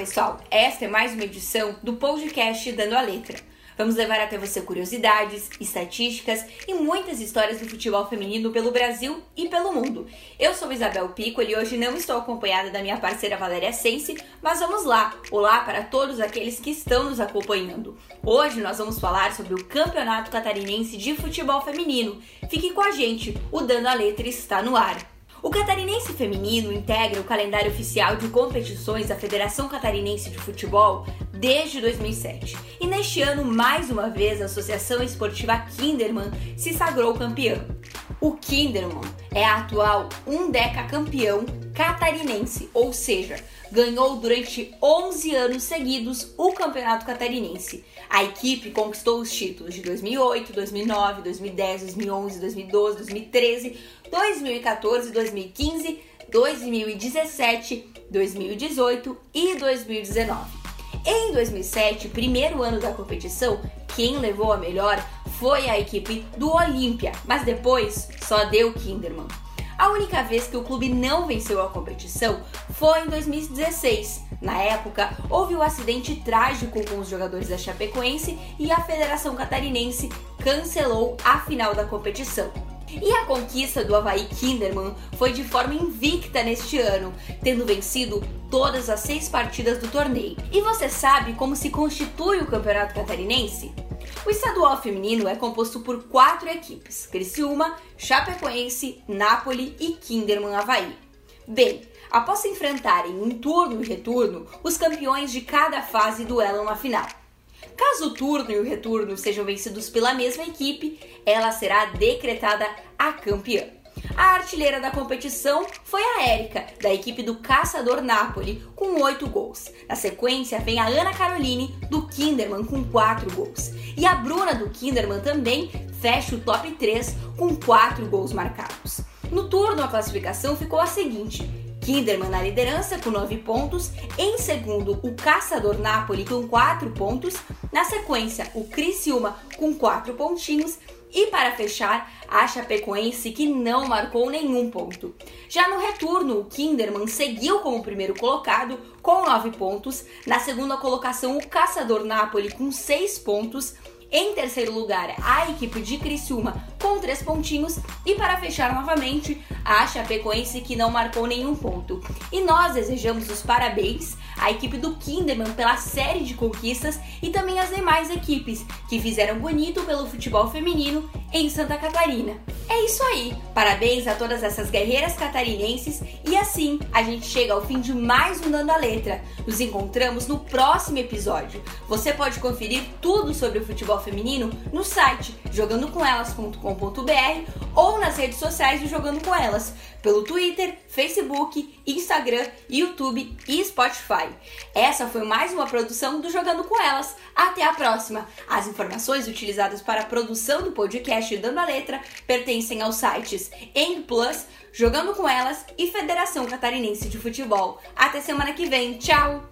pessoal! Esta é mais uma edição do podcast Dando a Letra. Vamos levar até você curiosidades, estatísticas e muitas histórias do futebol feminino pelo Brasil e pelo mundo. Eu sou Isabel Piccoli e hoje não estou acompanhada da minha parceira Valéria Sense, mas vamos lá! Olá para todos aqueles que estão nos acompanhando. Hoje nós vamos falar sobre o Campeonato Catarinense de Futebol Feminino. Fique com a gente, o Dando a Letra está no ar. O Catarinense Feminino integra o calendário oficial de competições da Federação Catarinense de Futebol desde 2007. E neste ano, mais uma vez, a Associação Esportiva Kinderman se sagrou campeã. O Kinderman é atual um deca campeão catarinense, ou seja, ganhou durante 11 anos seguidos o Campeonato Catarinense. A equipe conquistou os títulos de 2008, 2009, 2010, 2011, 2012, 2013, 2014, 2015, 2017, 2018 e 2019. Em 2007, primeiro ano da competição, quem levou a melhor foi a equipe do Olímpia, mas depois só deu Kinderman. A única vez que o clube não venceu a competição foi em 2016. Na época, houve um acidente trágico com os jogadores da Chapecoense e a Federação Catarinense cancelou a final da competição. E a conquista do Havaí Kinderman foi de forma invicta neste ano, tendo vencido todas as seis partidas do torneio. E você sabe como se constitui o Campeonato Catarinense? O estadual feminino é composto por quatro equipes: Criciúma, Chapecoense, Nápoles e Kinderman Havaí. Bem, após se enfrentarem em turno e retorno, os campeões de cada fase duelam na final. Caso o turno e o retorno sejam vencidos pela mesma equipe, ela será decretada a campeã. A artilheira da competição foi a Érica, da equipe do Caçador Napoli, com 8 gols. Na sequência vem a Ana Caroline, do Kinderman, com 4 gols. E a Bruna, do Kinderman, também fecha o top 3 com 4 gols marcados. No turno, a classificação ficou a seguinte: Kinderman na liderança com 9 pontos, em segundo o Caçador Napoli com 4 pontos, na sequência o Criciúma com 4 pontinhos e para fechar, a Chapecoense que não marcou nenhum ponto. Já no retorno, o Kinderman seguiu como primeiro colocado com 9 pontos. Na segunda colocação, o Caçador Napoli com 6 pontos. Em terceiro lugar, a equipe de Criciúma com três pontinhos. E para fechar novamente, a Chapecoense que não marcou nenhum ponto. E nós desejamos os parabéns à equipe do Kinderman pela série de conquistas e também às demais equipes que fizeram bonito pelo futebol feminino em Santa Catarina. É isso aí! Parabéns a todas essas guerreiras catarinenses e assim a gente chega ao fim de mais um Dando a Letra. Nos encontramos no próximo episódio. Você pode conferir tudo sobre o futebol feminino no site jogandocomelas.com.br ou nas redes sociais do Jogando Com Elas, pelo Twitter, Facebook, Instagram, YouTube e Spotify. Essa foi mais uma produção do Jogando Com Elas. Até a próxima! As informações utilizadas para a produção do podcast Dando a Letra pertencem aos sites End Plus, Jogando Com Elas e Federação Catarinense de Futebol. Até semana que vem. Tchau!